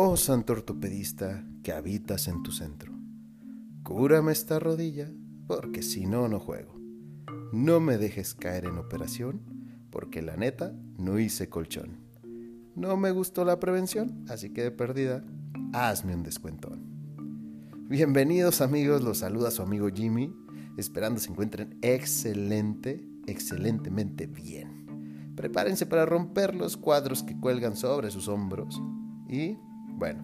Oh santo ortopedista que habitas en tu centro, cúrame esta rodilla, porque si no, no juego. No me dejes caer en operación, porque la neta no hice colchón. No me gustó la prevención, así que de perdida, hazme un descuentón. Bienvenidos amigos, los saluda su amigo Jimmy, esperando se encuentren excelente, excelentemente bien. Prepárense para romper los cuadros que cuelgan sobre sus hombros y bueno,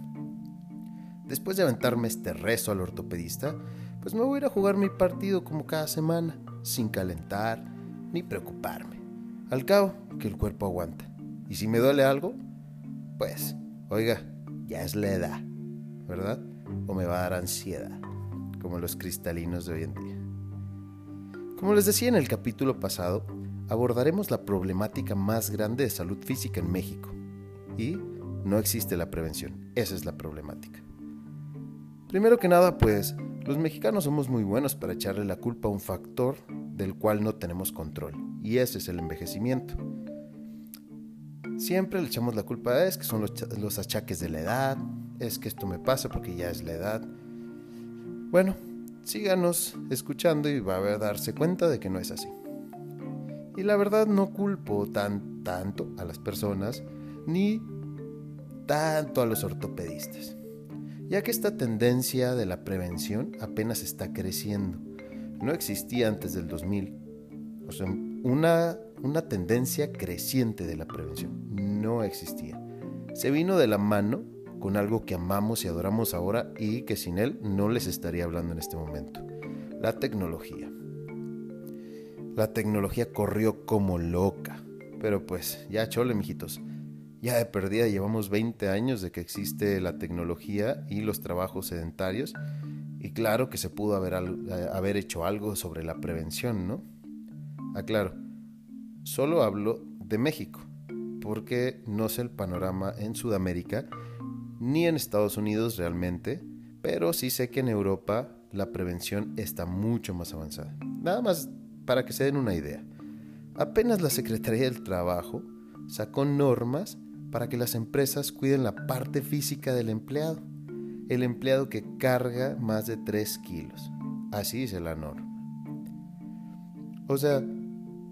después de aventarme este rezo al ortopedista, pues me voy a ir a jugar mi partido como cada semana, sin calentar ni preocuparme. Al cabo, que el cuerpo aguanta. Y si me duele algo, pues, oiga, ya es la edad, ¿verdad? O me va a dar ansiedad, como los cristalinos de hoy en día. Como les decía en el capítulo pasado, abordaremos la problemática más grande de salud física en México. Y no existe la prevención. Esa es la problemática. Primero que nada, pues los mexicanos somos muy buenos para echarle la culpa a un factor del cual no tenemos control, y ese es el envejecimiento. Siempre le echamos la culpa a es que son los, achaques de la edad, es que esto me pasa porque ya es la edad. Bueno, síganos escuchando y va a darse cuenta de que no es así. Y la verdad no culpo tan tanto a las personas ni tanto a los ortopedistas, ya que esta tendencia de la prevención apenas está creciendo. No existía antes del 2000. O sea, una, una tendencia creciente de la prevención. No existía. Se vino de la mano con algo que amamos y adoramos ahora y que sin él no les estaría hablando en este momento. La tecnología. La tecnología corrió como loca. Pero pues, ya chole, mijitos ya de perdida llevamos 20 años de que existe la tecnología y los trabajos sedentarios y claro que se pudo haber, eh, haber hecho algo sobre la prevención, ¿no? Aclaro, solo hablo de México, porque no sé el panorama en Sudamérica ni en Estados Unidos realmente, pero sí sé que en Europa la prevención está mucho más avanzada. Nada más para que se den una idea. Apenas la Secretaría del Trabajo sacó normas para que las empresas cuiden la parte física del empleado, el empleado que carga más de 3 kilos. Así dice la norma. O sea,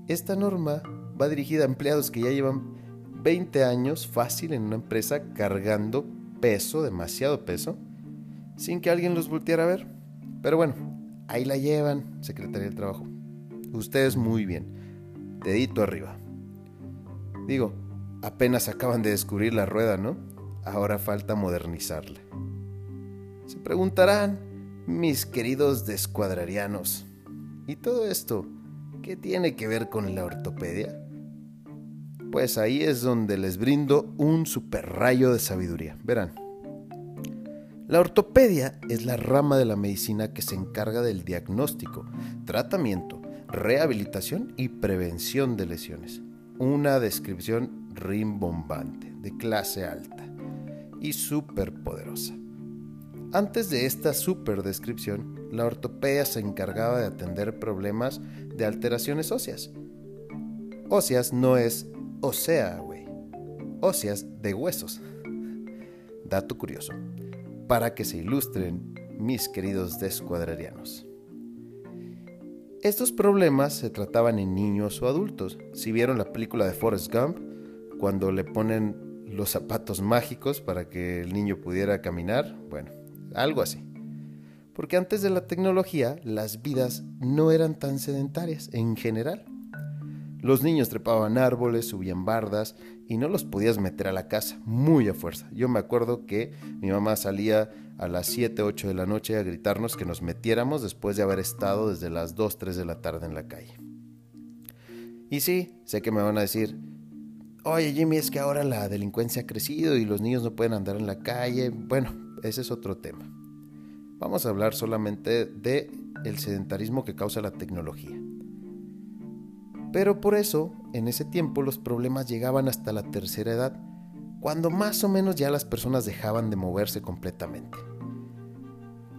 esta norma va dirigida a empleados que ya llevan 20 años fácil en una empresa cargando peso, demasiado peso, sin que alguien los volteara a ver. Pero bueno, ahí la llevan, Secretaría del Trabajo. Ustedes muy bien. Dedito arriba. Digo, apenas acaban de descubrir la rueda, ¿no? Ahora falta modernizarla. Se preguntarán, mis queridos descuadrarianos, ¿y todo esto qué tiene que ver con la ortopedia? Pues ahí es donde les brindo un super rayo de sabiduría. Verán. La ortopedia es la rama de la medicina que se encarga del diagnóstico, tratamiento, rehabilitación y prevención de lesiones. Una descripción rimbombante, de clase alta y poderosa. Antes de esta super descripción, la ortopedia se encargaba de atender problemas de alteraciones óseas. Óseas no es osea, güey. Óseas de huesos. Dato curioso, para que se ilustren mis queridos descuadrarianos. Estos problemas se trataban en niños o adultos. Si vieron la película de Forrest Gump, cuando le ponen los zapatos mágicos para que el niño pudiera caminar, bueno, algo así. Porque antes de la tecnología las vidas no eran tan sedentarias en general. Los niños trepaban árboles, subían bardas y no los podías meter a la casa muy a fuerza. Yo me acuerdo que mi mamá salía a las 7, 8 de la noche a gritarnos que nos metiéramos después de haber estado desde las 2, 3 de la tarde en la calle. Y sí, sé que me van a decir, oye Jimmy, es que ahora la delincuencia ha crecido y los niños no pueden andar en la calle. Bueno, ese es otro tema. Vamos a hablar solamente de el sedentarismo que causa la tecnología. Pero por eso, en ese tiempo los problemas llegaban hasta la tercera edad, cuando más o menos ya las personas dejaban de moverse completamente.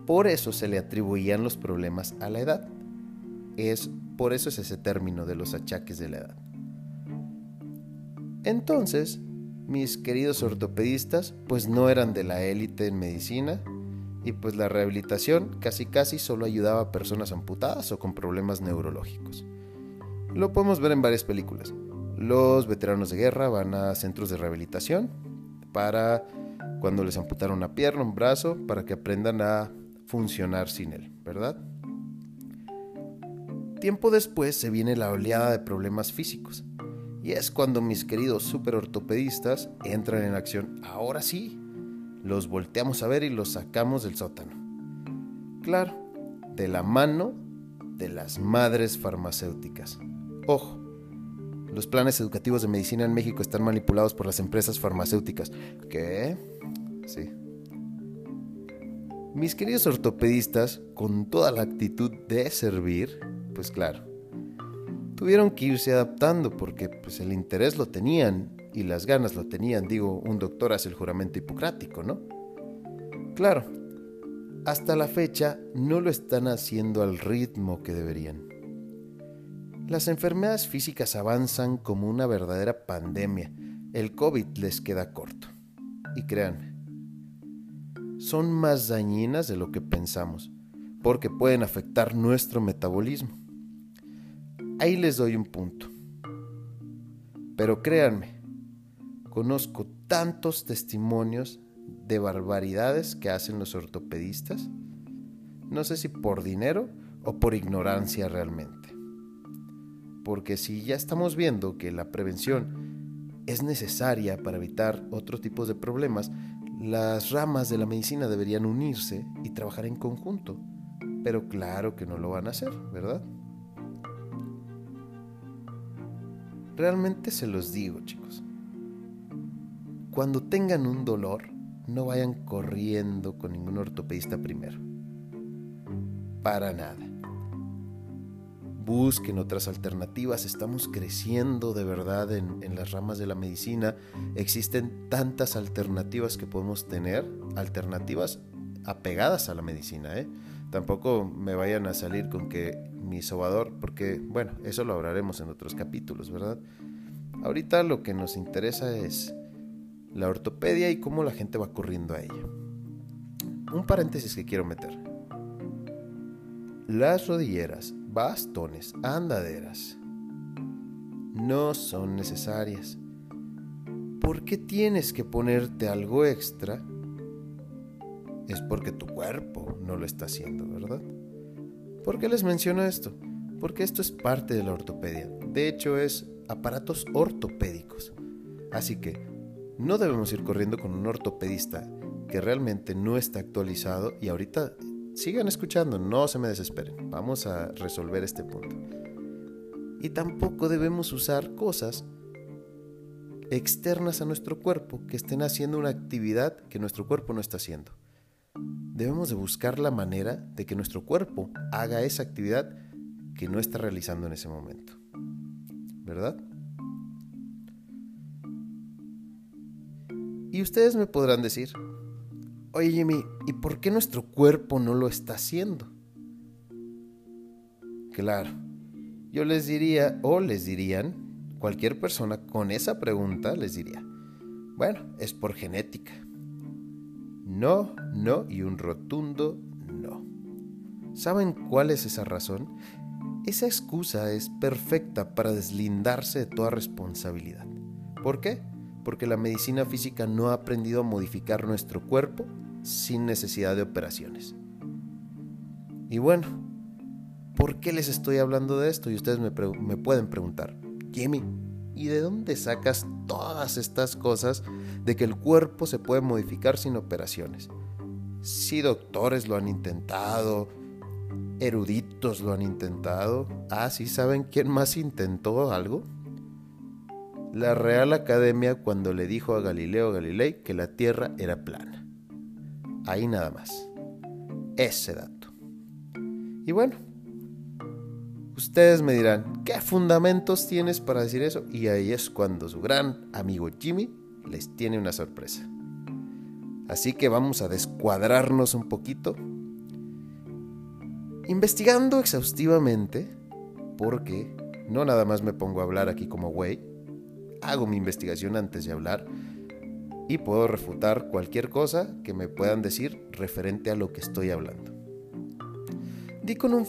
Por eso se le atribuían los problemas a la edad. Es por eso es ese término de los achaques de la edad. Entonces, mis queridos ortopedistas pues no eran de la élite en medicina y pues la rehabilitación casi casi solo ayudaba a personas amputadas o con problemas neurológicos. Lo podemos ver en varias películas. Los veteranos de guerra van a centros de rehabilitación para cuando les amputaron una pierna, un brazo, para que aprendan a funcionar sin él, ¿verdad? Tiempo después se viene la oleada de problemas físicos. Y es cuando mis queridos super ortopedistas entran en acción. Ahora sí, los volteamos a ver y los sacamos del sótano. Claro, de la mano de las madres farmacéuticas. Ojo, los planes educativos de medicina en México están manipulados por las empresas farmacéuticas. ¿Qué? Sí. Mis queridos ortopedistas, con toda la actitud de servir, pues claro, tuvieron que irse adaptando porque pues el interés lo tenían y las ganas lo tenían, digo, un doctor hace el juramento hipocrático, ¿no? Claro, hasta la fecha no lo están haciendo al ritmo que deberían. Las enfermedades físicas avanzan como una verdadera pandemia. El COVID les queda corto. Y créanme, son más dañinas de lo que pensamos, porque pueden afectar nuestro metabolismo. Ahí les doy un punto. Pero créanme, conozco tantos testimonios de barbaridades que hacen los ortopedistas, no sé si por dinero o por ignorancia realmente. Porque si ya estamos viendo que la prevención es necesaria para evitar otro tipo de problemas, las ramas de la medicina deberían unirse y trabajar en conjunto. Pero claro que no lo van a hacer, ¿verdad? Realmente se los digo, chicos. Cuando tengan un dolor, no vayan corriendo con ningún ortopedista primero. Para nada. Busquen otras alternativas. Estamos creciendo de verdad en, en, las ramas de la medicina. Existen tantas alternativas que podemos tener, alternativas apegadas a la medicina. ¿eh? Tampoco me vayan a salir con que mi sobador, porque bueno, eso lo hablaremos en otros capítulos, ¿verdad? Ahorita lo que nos interesa es la ortopedia y cómo la gente va corriendo a ella. Un paréntesis que quiero meter. Las rodilleras, bastones, andaderas no son necesarias. ¿Por qué tienes que ponerte algo extra? Es porque tu cuerpo no lo está haciendo, ¿verdad? ¿Por qué les menciono esto? Porque esto es parte de la ortopedia. De hecho, es aparatos ortopédicos. Así que no debemos ir corriendo con un ortopedista que realmente no está actualizado y ahorita sigan escuchando, no se me desesperen. Vamos a resolver este punto. Y tampoco debemos usar cosas externas a nuestro cuerpo que estén haciendo una actividad que nuestro cuerpo no está haciendo debemos de buscar la manera de que nuestro cuerpo haga esa actividad que no está realizando en ese momento. ¿Verdad? Y ustedes me podrán decir, oye Jimmy, ¿y por qué nuestro cuerpo no lo está haciendo? Claro, yo les diría, o les dirían, cualquier persona con esa pregunta les diría, bueno, es por genética. No, no y un rotundo no. ¿Saben cuál es esa razón? Esa excusa es perfecta para deslindarse de toda responsabilidad. ¿Por qué? Porque la medicina física no ha aprendido a modificar nuestro cuerpo sin necesidad de operaciones. Y bueno, ¿por qué les estoy hablando de esto? Y ustedes me, me pueden preguntar, Jimmy, ¿y de dónde sacas todas estas cosas de que el cuerpo se puede modificar sin operaciones. Si doctores lo han intentado, eruditos lo han intentado. Ah, sí, ¿saben quién más intentó algo? La Real Academia cuando le dijo a Galileo Galilei que la Tierra era plana. Ahí nada más. Ese dato. Y bueno, ustedes me dirán, ¿qué fundamentos tienes para decir eso? Y ahí es cuando su gran amigo Jimmy les tiene una sorpresa. Así que vamos a descuadrarnos un poquito. Investigando exhaustivamente, porque no nada más me pongo a hablar aquí como güey, hago mi investigación antes de hablar, y puedo refutar cualquier cosa que me puedan decir referente a lo que estoy hablando. Di con un,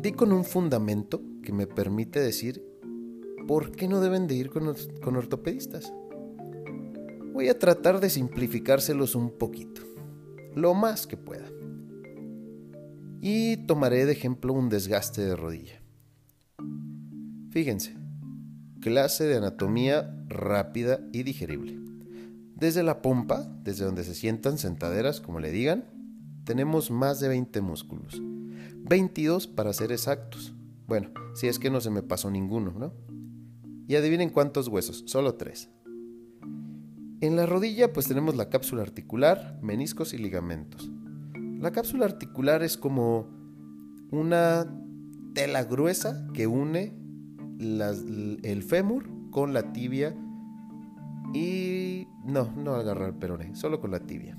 di con un fundamento que me permite decir por qué no deben de ir con, con ortopedistas. Voy a tratar de simplificárselos un poquito, lo más que pueda. Y tomaré de ejemplo un desgaste de rodilla. Fíjense, clase de anatomía rápida y digerible. Desde la pompa, desde donde se sientan sentaderas, como le digan, tenemos más de 20 músculos. 22 para ser exactos. Bueno, si es que no se me pasó ninguno, ¿no? Y adivinen cuántos huesos, solo 3. En la rodilla pues tenemos la cápsula articular, meniscos y ligamentos. La cápsula articular es como una tela gruesa que une el fémur con la tibia y no, no agarrar el peroné, solo con la tibia.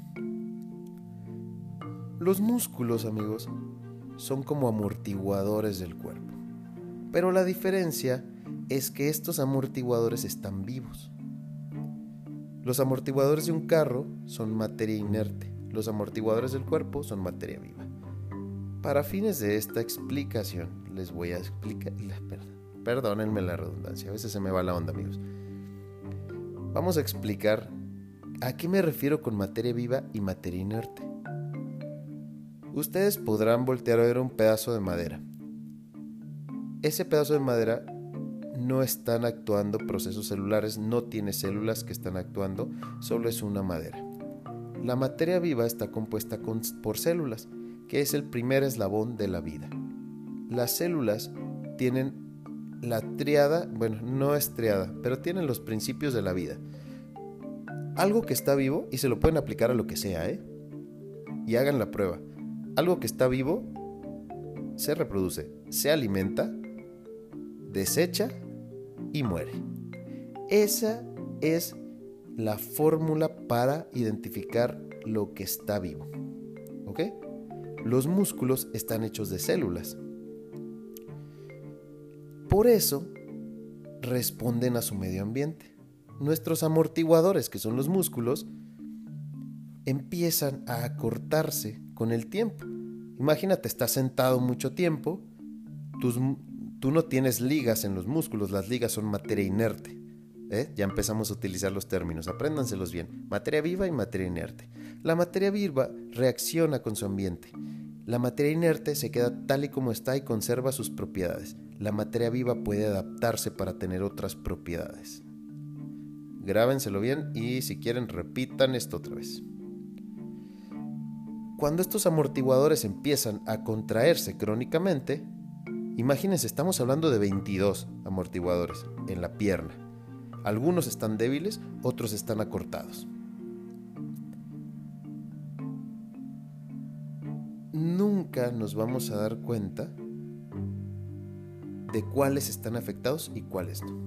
Los músculos, amigos, son como amortiguadores del cuerpo. Pero la diferencia es que estos amortiguadores están vivos. Los amortiguadores de un carro son materia inerte, los amortiguadores del cuerpo son materia viva. Para fines de esta explicación, les voy a explicar. Perdónenme la redundancia, a veces se me va la onda, amigos. Vamos a explicar a qué me refiero con materia viva y materia inerte. Ustedes podrán voltear a ver un pedazo de madera. Ese pedazo de madera no están actuando procesos celulares, no tiene células que están actuando, solo es una madera. La materia viva está compuesta por células, que es el primer eslabón de la vida. Las células tienen la triada, bueno, no es triada, pero tienen los principios de la vida. Algo que está vivo, y se lo pueden aplicar a lo que sea, ¿eh? Y hagan la prueba. Algo que está vivo se reproduce, se alimenta, desecha y muere. Esa es la fórmula para identificar lo que está vivo. ¿Ok? Los músculos están hechos de células. Por eso responden a su medio ambiente. Nuestros amortiguadores, que son los músculos, empiezan a acortarse con el tiempo. Imagínate, estás sentado mucho tiempo, tú no tienes ligas en los músculos, las ligas son materia inerte. ¿eh? Ya empezamos a utilizar los términos, apréndanselos bien. Materia viva y materia inerte. La materia viva reacciona con su ambiente. La materia inerte se queda tal y como está y conserva sus propiedades la materia viva puede adaptarse para tener otras propiedades. Grábenselo bien y si quieren repitan esto otra vez. Cuando estos amortiguadores empiezan a contraerse crónicamente, imagínense, estamos hablando de 22 amortiguadores en la pierna. Algunos están débiles, otros están acortados. Nunca nos vamos a dar cuenta de cuáles están afectados y cuáles no.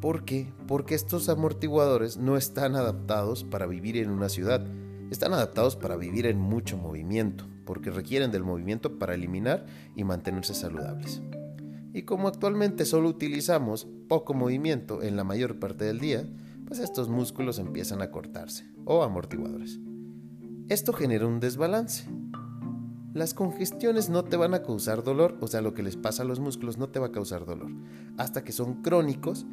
¿Por qué? Porque estos amortiguadores no están adaptados para vivir en una ciudad, están adaptados para vivir en mucho movimiento, porque requieren del movimiento para eliminar y mantenerse saludables. Y como actualmente solo utilizamos poco movimiento en la mayor parte del día, pues estos músculos empiezan a cortarse, o amortiguadores. Esto genera un desbalance, las congestiones no te van a causar dolor, o sea, lo que les pasa a los músculos no te va a causar dolor, hasta que son crónicos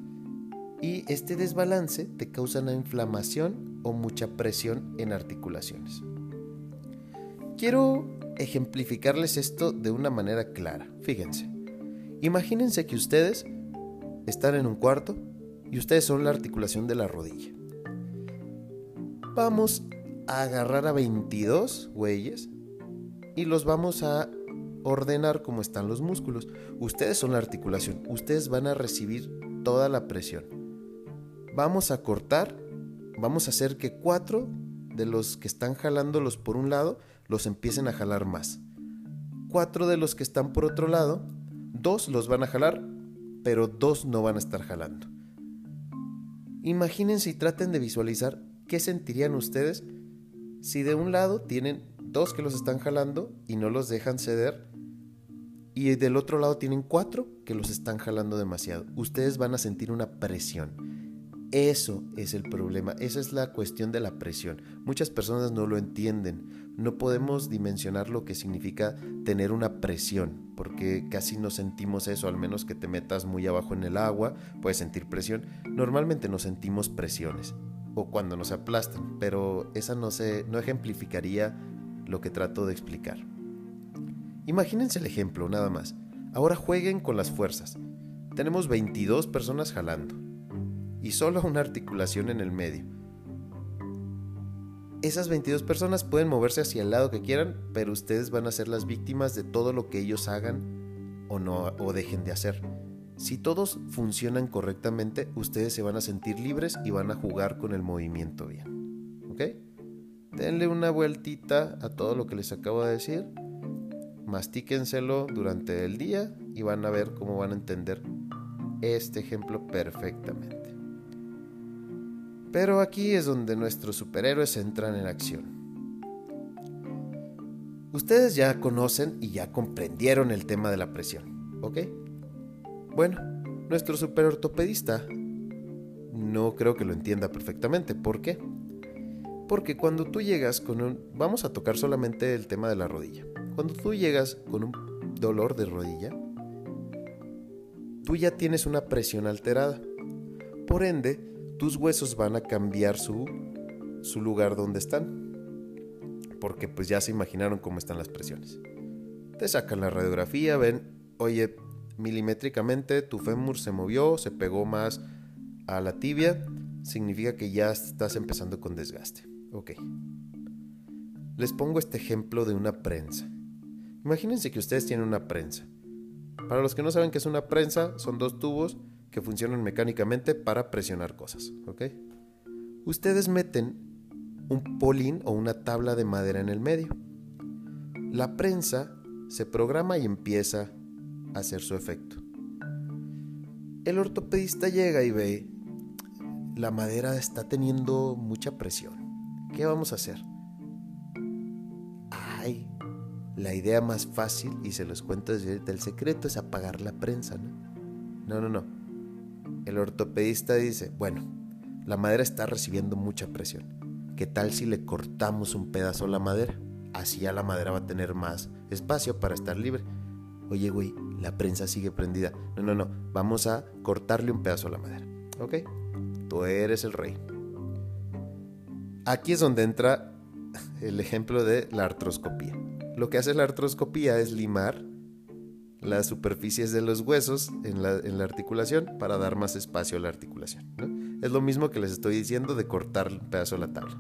y este desbalance te causa una inflamación o mucha presión en articulaciones. Quiero ejemplificarles esto de una manera clara. Fíjense, imagínense que ustedes están en un cuarto y ustedes son la articulación de la rodilla. Vamos a agarrar a 22 güeyes y los vamos a ordenar como están los músculos. Ustedes son la articulación, ustedes van a recibir toda la presión. Vamos a cortar, vamos a hacer que cuatro de los que están jalándolos por un lado los empiecen a jalar más. Cuatro de los que están por otro lado, dos los van a jalar, pero dos no van a estar jalando. Imagínense y traten de visualizar qué sentirían ustedes si de un lado tienen dos que los están jalando y no los dejan ceder. Y del otro lado tienen cuatro que los están jalando demasiado. Ustedes van a sentir una presión. Eso es el problema, esa es la cuestión de la presión. Muchas personas no lo entienden. No podemos dimensionar lo que significa tener una presión, porque casi no sentimos eso, al menos que te metas muy abajo en el agua, puedes sentir presión. Normalmente no sentimos presiones, o cuando nos aplastan, pero esa no, se, no ejemplificaría lo que trato de explicar. Imagínense el ejemplo, nada más. Ahora jueguen con las fuerzas. Tenemos 22 personas jalando y solo una articulación en el medio. Esas 22 personas pueden moverse hacia el lado que quieran, pero ustedes van a ser las víctimas de todo lo que ellos hagan o no o dejen de hacer. Si todos funcionan correctamente, ustedes se van a sentir libres y van a jugar con el movimiento bien. ¿Ok? Denle una vueltita a todo lo que les acabo de decir. Mastíquenselo durante el día y van a ver cómo van a entender este ejemplo perfectamente. Pero aquí es donde nuestros superhéroes entran en acción. Ustedes ya conocen y ya comprendieron el tema de la presión, ¿ok? Bueno, nuestro superortopedista no creo que lo entienda perfectamente. ¿Por qué? Porque cuando tú llegas con un... Vamos a tocar solamente el tema de la rodilla. Cuando tú llegas con un dolor de rodilla, tú ya tienes una presión alterada. Por ende, tus huesos van a cambiar su, su lugar donde están. Porque pues ya se imaginaron cómo están las presiones. Te sacan la radiografía, ven, oye, milimétricamente tu fémur se movió, se pegó más a la tibia, significa que ya estás empezando con desgaste. Ok. Les pongo este ejemplo de una prensa. Imagínense que ustedes tienen una prensa. Para los que no saben qué es una prensa, son dos tubos que funcionan mecánicamente para presionar cosas. ¿ok? Ustedes meten un polín o una tabla de madera en el medio. La prensa se programa y empieza a hacer su efecto. El ortopedista llega y ve, la madera está teniendo mucha presión. ¿Qué vamos a hacer? Ay, la idea más fácil, y se los cuento desde el secreto, es apagar la prensa, ¿no? No, no, no. El ortopedista dice, bueno, la madera está recibiendo mucha presión. ¿Qué tal si le cortamos un pedazo a la madera? Así ya la madera va a tener más espacio para estar libre. Oye, güey, la prensa sigue prendida. No, no, no. Vamos a cortarle un pedazo a la madera. ¿Ok? Tú eres el rey. Aquí es donde entra el ejemplo de la artroscopía. Lo que hace la artroscopía es limar las superficies de los huesos en la, articulación para dar más espacio a la articulación. Es lo mismo que les estoy diciendo de cortar un pedazo de la tabla.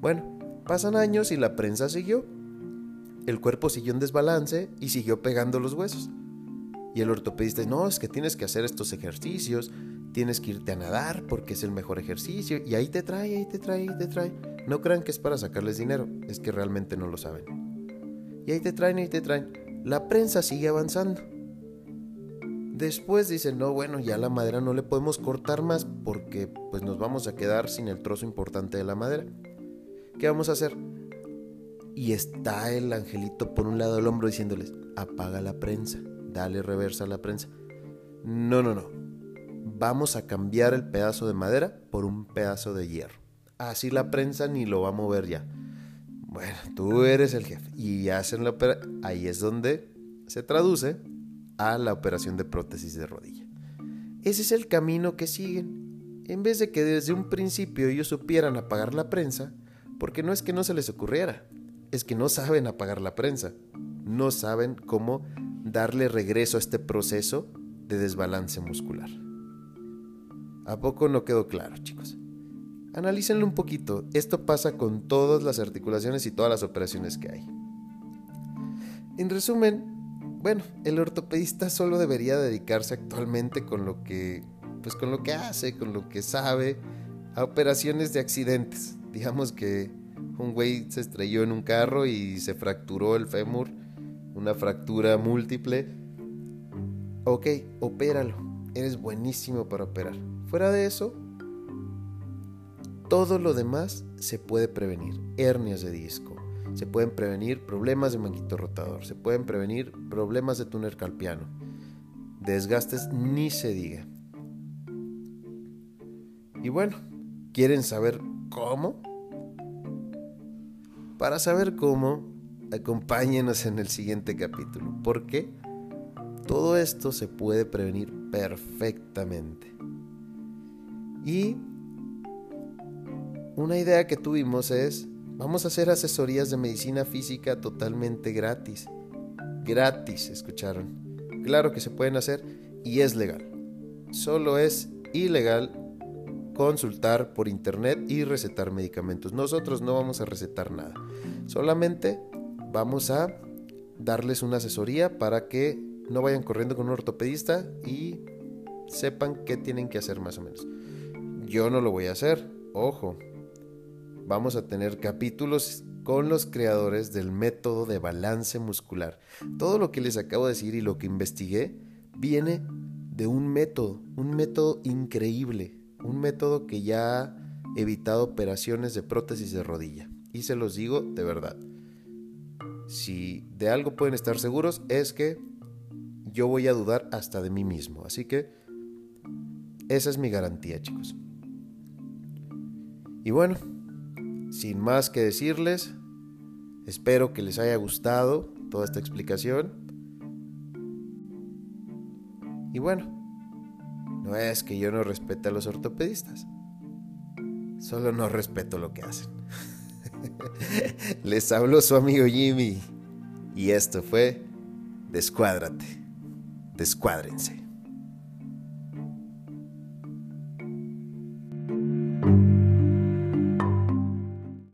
Bueno, pasan años y la prensa siguió. El cuerpo siguió en desbalance y siguió pegando los huesos. Y el ortopedista dice, no, es que tienes que hacer estos ejercicios, tienes que irte a nadar porque es el mejor ejercicio. Y ahí te trae, ahí te trae, ahí te trae. No crean que es para sacarles dinero, es que realmente no lo saben. Y ahí te traen, ahí te traen la prensa sigue avanzando. Después dicen, no, bueno, ya la madera no le podemos cortar más porque pues nos vamos a quedar sin el trozo importante de la madera. ¿Qué vamos a hacer? Y está el angelito por un lado del hombro diciéndoles, apaga la prensa, dale reversa a la prensa. No, no, no. Vamos a cambiar el pedazo de madera por un pedazo de hierro. Así la prensa ni lo va a mover ya. Bueno, tú eres el jefe. Y hacen la operación. Ahí es donde se traduce a la operación de prótesis de rodilla. Ese es el camino que siguen. En vez de que desde un principio ellos supieran apagar la prensa, porque no es que no se les ocurriera, es que no saben apagar la prensa. No saben cómo darle regreso a este proceso de desbalance muscular. ¿A poco no quedó claro, chicos? Analícenlo un poquito. Esto pasa con todas las articulaciones y todas las operaciones que hay. En resumen, bueno, el ortopedista solo debería dedicarse actualmente con lo que pues con lo que hace, con lo que sabe a operaciones de accidentes. Digamos que un güey se estrelló en un carro y se fracturó el fémur, una fractura múltiple. Ok, opéralo. Eres buenísimo para operar. Fuera de eso, todo lo demás se puede prevenir. Hernias de disco, se pueden prevenir problemas de manguito rotador, se pueden prevenir problemas de túnel calpiano. Desgastes ni se diga. Y bueno, ¿quieren saber cómo? Para saber cómo, acompáñenos en el siguiente capítulo, porque todo esto se puede prevenir perfectamente. Y una idea que tuvimos es, vamos a hacer asesorías de medicina física totalmente gratis. Gratis, escucharon. Claro que se pueden hacer y es legal. Solo es ilegal consultar por internet y recetar medicamentos. Nosotros no vamos a recetar nada. Solamente vamos a darles una asesoría para que no vayan corriendo con un ortopedista y sepan qué tienen que hacer más o menos. Yo no lo voy a hacer, ojo, vamos a tener capítulos con los creadores del método de balance muscular. Todo lo que les acabo de decir y lo que investigué viene de un método, un método increíble, un método que ya ha evitado operaciones de prótesis de rodilla. Y se los digo de verdad. Si de algo pueden estar seguros es que yo voy a dudar hasta de mí mismo. Así que esa es mi garantía, chicos. Y bueno, sin más que decirles, espero que les haya gustado toda esta explicación. Y bueno, no es que yo no respete a los ortopedistas, solo no respeto lo que hacen. les habló su amigo Jimmy y esto fue Descuádrate, descuádrense.